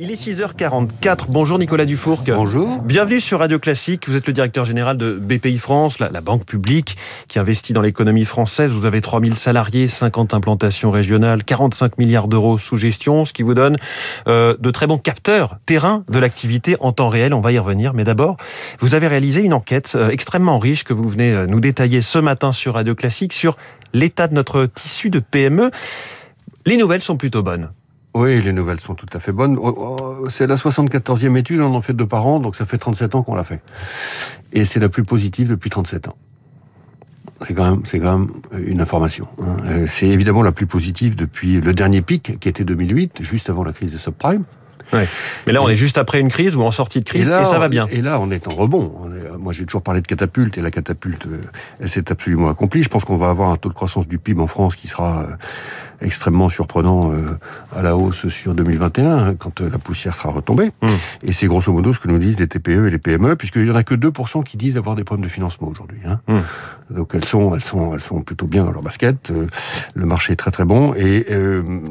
Il est 6h44. Bonjour Nicolas Dufourc. Bonjour. Bienvenue sur Radio Classique. Vous êtes le directeur général de BPI France, la, banque publique qui investit dans l'économie française. Vous avez 3000 salariés, 50 implantations régionales, 45 milliards d'euros sous gestion, ce qui vous donne euh, de très bons capteurs terrain de l'activité en temps réel. On va y revenir. Mais d'abord, vous avez réalisé une enquête euh, extrêmement riche que vous venez euh, nous détailler ce matin sur Radio Classique sur l'état de notre tissu de PME. Les nouvelles sont plutôt bonnes. Oui, les nouvelles sont tout à fait bonnes. Oh, oh, c'est la 74e étude, on en fait deux par an, donc ça fait 37 ans qu'on l'a fait. Et c'est la plus positive depuis 37 ans. C'est quand même, c'est quand même une information. Hein. Euh, c'est évidemment la plus positive depuis le dernier pic, qui était 2008, juste avant la crise des subprimes. Ouais. Mais là, on est juste après une crise ou en sortie de crise et, ça va bien. Et là, on est en rebond. moi, j'ai toujours parlé de catapulte et la catapulte, euh, elle s'est absolument accomplie. Je pense qu'on va avoir un taux de croissance du PIB en France qui sera euh, extrêmement surprenant euh, à la hausse sur 2021, hein, quand la poussière sera retombée. Mmh. Et c'est grosso modo ce que nous disent les TPE et les PME, puisqu'il y en a que 2% qui disent avoir des problèmes de financement aujourd'hui. Hein. Mmh. Donc elles sont, elles sont, elles sont plutôt bien dans leur basket. le marché est très très bon. Et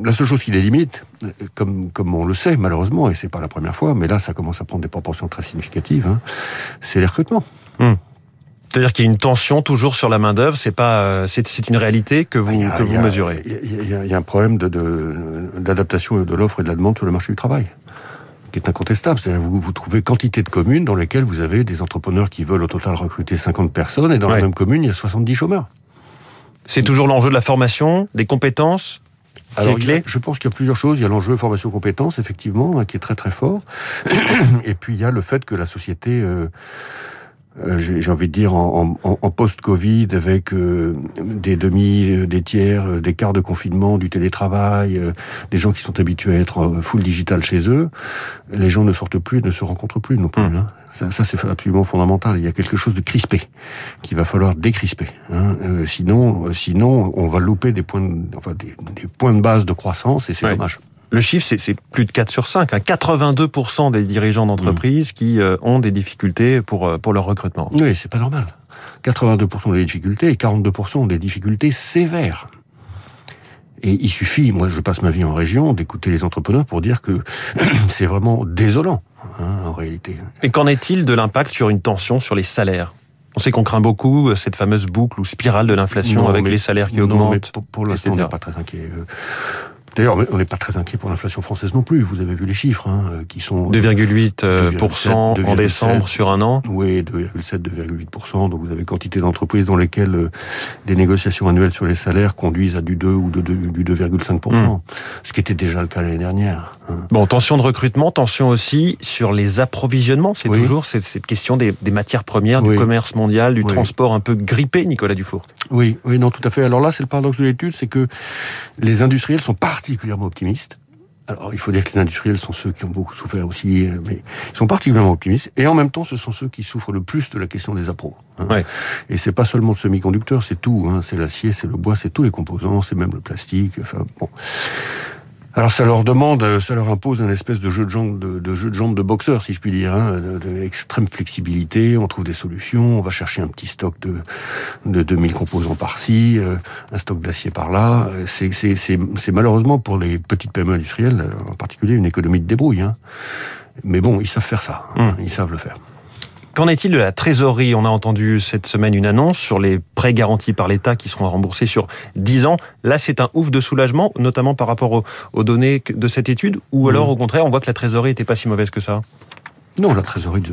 la seule chose qui les limite, comme comme on le sait malheureusement et c'est pas la première fois, mais là, ça commence à prendre des proportions très significatives, hein, c'est les recrutements. Hmm. C'est-à-dire qu'il y a une tension toujours sur la main d'œuvre. C'est pas, euh, c'est une réalité que vous que vous mesurez. Il y, a un problème de d'adaptation de, l'offre et de la demande sur le marché du travail qui est incontestable. C'est-à-dire vous, vous trouvez quantité de communes dans lesquelles vous avez des entrepreneurs qui veulent au total recruter 50 personnes et dans la même commune il y a 70 chômeurs. C'est toujours l'enjeu de la formation, des compétences, alors, je pense qu'il y a plusieurs choses. Il y a l'enjeu formation-compétence, effectivement, hein, qui est très très fort. Et puis il y a le fait que la société, euh, euh, j'ai envie de dire, en, en, post-Covid, avec euh, des demi, des tiers, des quarts de confinement, du télétravail, des gens qui sont habitués à être full digital chez eux, les gens ne sortent plus, ne se rencontrent plus non plus. Mmh. Hein. Ça, c'est absolument fondamental. Il y a quelque chose de crispé qu'il va falloir décrisper. Hein. Euh, sinon, euh, sinon, on va louper des points, de, enfin des, points de base de croissance et c'est dommage. Le chiffre, c'est plus de 4 sur 5. 82% hein. des dirigeants d'entreprises qui euh, ont des difficultés pour, pour leur recrutement. Oui, c'est pas normal. 82% des difficultés et 42% ont des difficultés sévères. Et il suffit, moi je passe ma vie en région, d'écouter les entrepreneurs pour dire que c'est vraiment désolant. Hein, en réalité. Et qu'en est-il de l'impact sur une tension sur les salaires? On sait qu'on craint beaucoup euh, cette fameuse boucle ou spirale de l'inflation avec les salaires qui augmentent. Mais pour, pour l'instant, on n'est pas très inquiet. Euh, D'ailleurs, on n'est pas très inquiet pour l'inflation française non plus. Vous avez vu les chiffres hein, euh, qui sont 2,8% euh, en décembre sur un an. Oui, 2,7, 2,8%. Donc vous avez quantité d'entreprises dans lesquelles euh, des négociations annuelles sur les salaires conduisent à du 2 ou du 2,5%. Hmm. Ce qui était déjà le cas l'année dernière. Hein. Bon, tension de recrutement, tension aussi sur les approvisionnements. C'est toujours cette, cette, question des, des matières premières, du commerce mondial, du transport un peu grippé, Nicolas Dufour. Oui, oui, non, tout à fait. Alors là, c'est le paradoxe de l'étude, c'est que les industriels sont particulièrement optimistes. Alors, il faut dire que les industriels sont ceux qui ont beaucoup souffert aussi, euh, mais ils sont particulièrement optimistes. Et en même temps, ce sont ceux qui souffrent le plus de la question des appros. Hein. Ouais. Et c'est pas seulement le semi-conducteur, c'est tout. Hein. C'est l'acier, c'est le bois, c'est tous les composants, c'est même le plastique. Enfin, bon. Alors ça leur demande, euh, ça leur impose un espèce de jeu de jambes de, jeu de jambes de boxeur, si je puis dire, hein, de, extrême flexibilité. On trouve des solutions, on va chercher un petit stock de de 2000 composants par-ci, euh, un stock d'acier par-là. Euh, c'est c'est malheureusement pour les petites PME industrielles, en particulier, une économie de débrouille. Hein. Mais bon, ils savent faire ça, hein, mmh. ils savent le faire. Qu'en est-il de la trésorerie? On a entendu cette semaine une annonce sur les prêts garantis par l'État qui seront remboursés sur 10 ans. Là, c'est un ouf de soulagement, notamment par rapport aux, données de cette étude, ou alors au contraire, on voit que la trésorerie n'était pas si mauvaise que ça? Non, la trésorerie de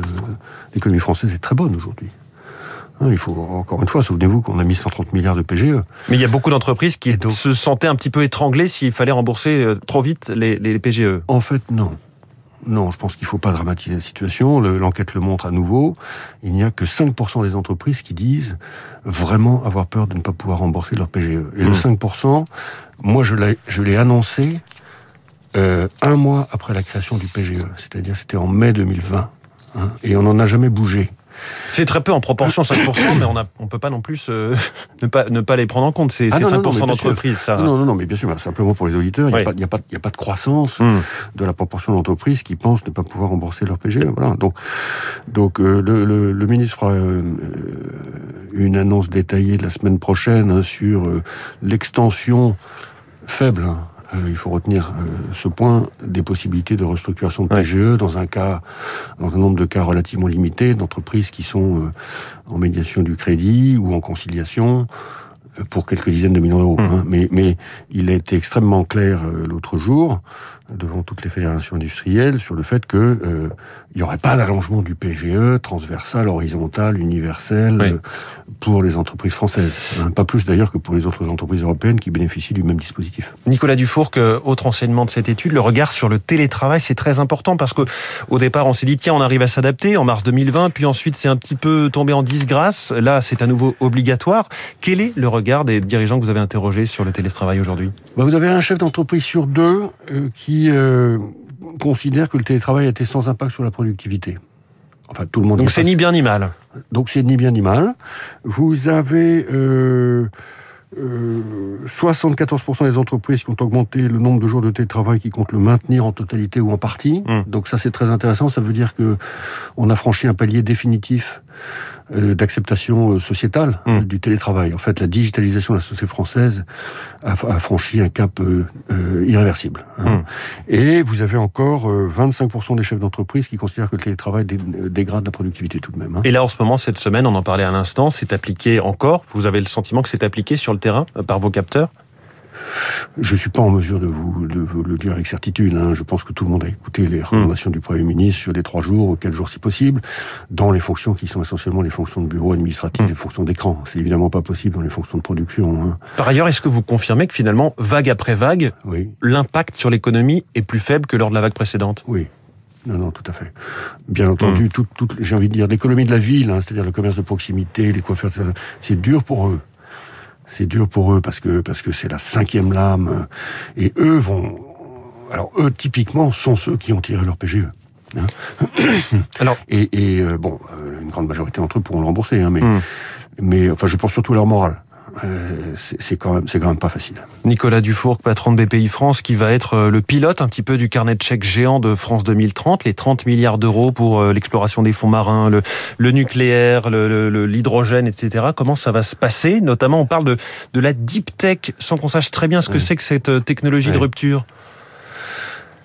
l'économie française est très bonne aujourd'hui. Hein, il faut, encore une fois, souvenez-vous qu'on a mis 130 milliards de PGE. Mais il y a beaucoup d'entreprises qui se sentaient un petit peu étranglées s'il fallait rembourser euh, trop vite les, les PGE. En fait, non. Non, je pense qu'il ne faut pas dramatiser la situation. L'enquête le, montre à nouveau. Il n'y a que 5% des entreprises qui disent vraiment avoir peur de ne pas pouvoir rembourser leur PGE. Et le 5%, mmh. moi je l'ai annoncé euh, un mois après la création du PGE. C'est-à-dire c'était en mai 2020. Hein, et on n'en a jamais bougé. C'est très peu en proportion, 5%, mais on ne on peut pas non plus ne, pas, ne pas les prendre en compte, ces, 5% ah d'entreprises. Ça... Non, non, non, mais bien sûr, simplement pour les auditeurs, il n'y a, a, a, pas de croissance hmm. de la proportion d'entreprises qui pensent ne pas pouvoir rembourser leur PGE. Voilà. Donc, donc euh, le, le, le, ministre fera euh, une annonce détaillée la semaine prochaine hein, sur euh, l'extension faible hein, euh, il faut retenir euh, ce point, des possibilités de restructuration de PGE dans un cas, dans un nombre de cas relativement limité d'entreprises qui sont euh, en médiation du crédit ou en conciliation pour quelques dizaines de millions d'euros. Mmh. Hein. Mais, mais il a été extrêmement clair l'autre jour devant toutes les fédérations industrielles sur le fait que euh, il n'y aurait pas d'allongement du PGE transversal, horizontal, universel euh, pour les entreprises françaises. Hein, pas plus d'ailleurs que pour les autres entreprises européennes qui bénéficient du même dispositif. Nicolas Dufour, autre enseignement de cette étude, le regard sur le télétravail, c'est très important parce que au départ, on s'est dit tiens, on arrive à s'adapter en mars 2020, puis ensuite c'est un petit peu tombé en disgrâce. Là, c'est à nouveau obligatoire. Quel est le regard des dirigeants que vous avez interrogés sur le télétravail aujourd'hui? Bah, Vous avez un chef d'entreprise sur deux euh, qui euh, considère que le télétravail a été sans impact sur la productivité. Enfin, tout le monde. Donc c'est ni bien ni mal. Donc c'est ni bien ni mal. Vous avez euh, 74% euh, des entreprises qui ont augmenté le nombre de jours de télétravail qui comptent le maintenir en totalité ou en partie. Mmh. Donc ça c'est très intéressant. Ça veut dire que on a franchi un palier définitif d'acceptation euh, sociétale mmh. du télétravail. En fait, la digitalisation de la société française a, franchi un cap irréversible. Hein. Mmh. Et vous avez encore 25% des chefs d'entreprise qui considèrent que le télétravail dégrade la productivité tout de même. Hein. Et là, en ce moment, cette semaine, on en parlait à l'instant, c'est appliqué encore. Vous avez le sentiment que c'est appliqué sur le terrain euh, par vos capteurs? Je ne suis pas en mesure de vous, de vous le dire avec certitude. Hein. Je pense que tout le monde a écouté les recommandations du Premier ministre sur les trois jours, quatre jours si possible, dans les fonctions qui sont essentiellement les fonctions de bureau administratif, les hmm. fonctions d'écran. C'est évidemment pas possible dans les fonctions de production. Hein. Par ailleurs, est-ce que vous confirmez que finalement, vague après vague, l'impact sur l'économie est plus faible que lors de la vague précédente? Oui. Non, non, tout à fait. Bien entendu, hmm. tout, j'ai envie de dire, l'économie de la ville, hein, c'est-à-dire le commerce de proximité, les coiffeurs, c'est dur pour eux. C'est dur pour eux parce que parce que c'est la cinquième lame et eux vont. Alors eux typiquement sont ceux qui ont tiré leur PGE. Hein. Alors et, et euh, bon, euh, une grande majorité d'entre eux pourront le rembourser, hein, mais hmm. mais enfin je pense surtout à leur morale. Euh, c'est quand même c'est quand même pas facile. Nicolas Dufourc, patron de BPI France, qui va être euh, le pilote un petit peu du carnet de chèques géant de France 2030, les 30 milliards d'euros pour euh, l'exploration des fonds marins, le, le nucléaire, l'hydrogène, etc. Comment ça va se passer? Notamment, on parle de, de la deep tech, sans qu'on sache très bien ce que c'est que cette technologie de rupture.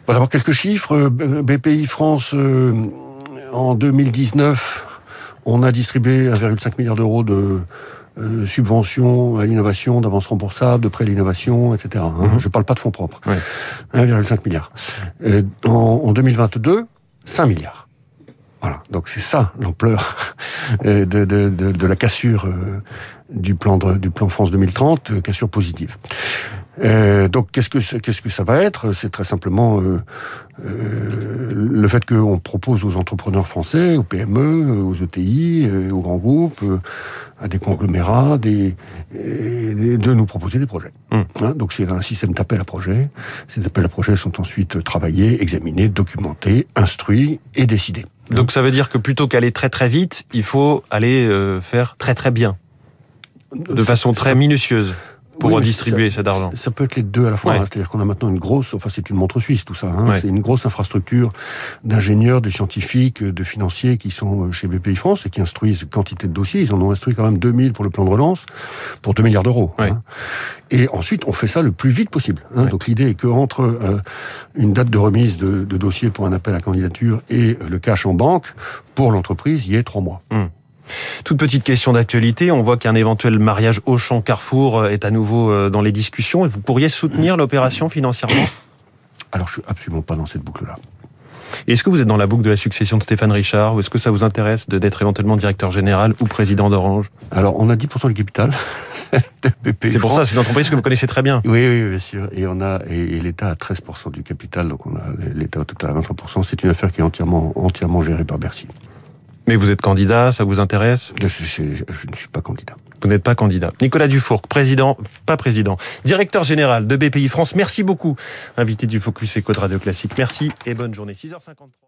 Bon, D'abord quelques chiffres. BPI France en 2019, on a distribué 1,5 milliard d'euros de euh, subventions à l'innovation, d'avances remboursables, de prêts à l'innovation, etc. Hein. Mhm. Je ne parle pas de fonds propres. 1,5 milliard. Euh, en, en 2022, 5 milliards. Voilà, donc c'est ça l'ampleur euh, de, de, de, de, la cassure euh, du plan de, du plan France 2030, cassure positive. Euh, donc qu'est-ce que qu'est-ce que ça va être? C'est très simplement euh, euh, le fait qu'on propose aux entrepreneurs français, aux PME, aux ETI, aux grands groupes, à des conglomérats, des, de nous proposer des projets. Hum. Hein, donc c'est un système d'appel à projets. Ces appels à projets sont ensuite travaillés, examinés, documentés, instruits et décidés. Donc ça veut dire que plutôt qu'aller très très vite, il faut aller faire très très bien, de façon très minutieuse pour redistribuer cet argent. Ça, peut être les deux à la fois. Hein. C'est-à-dire qu'on a maintenant une grosse, enfin c'est une montre suisse tout ça. Hein. C'est une grosse infrastructure d'ingénieurs, de scientifiques, de financiers qui sont euh, chez BPI France et qui instruisent quantité de dossiers. Ils en ont instruit quand même 2000 pour le plan de relance, pour 2 milliards d'euros. Hein. Et ensuite, on fait ça le plus vite possible. Hein. Donc l'idée est qu'entre euh, une date de remise de, de, dossier pour un appel à candidature et le cash en banque, pour l'entreprise, il y ait trois mois. Hum. Toute petite question d'actualité, on voit qu'un éventuel mariage Auchan-Carrefour est à nouveau euh, dans les discussions. Et vous pourriez soutenir l'opération financièrement? Alors je suis absolument pas dans cette boucle-là. Est-ce que vous êtes dans la boucle de la succession de Stéphane Richard ou est-ce que ça vous intéresse d'être éventuellement directeur général ou président d'Orange? Alors, on a 10% du capital. c'est pour ça, c'est une entreprise que vous connaissez très bien. Oui, oui, bien sûr. Et on a et, l'État a 13% du capital, donc on a l'État au total à 23%. C'est une affaire qui est entièrement entièrement gérée par Bercy. Mais vous êtes candidat, ça vous intéresse je, je, ne suis pas candidat. Vous n'êtes pas candidat. Nicolas Dufourc, président, pas président, directeur général de BPI France. Merci beaucoup, invité du Focus Eco de Radio Classique. Merci et bonne journée. 6h53.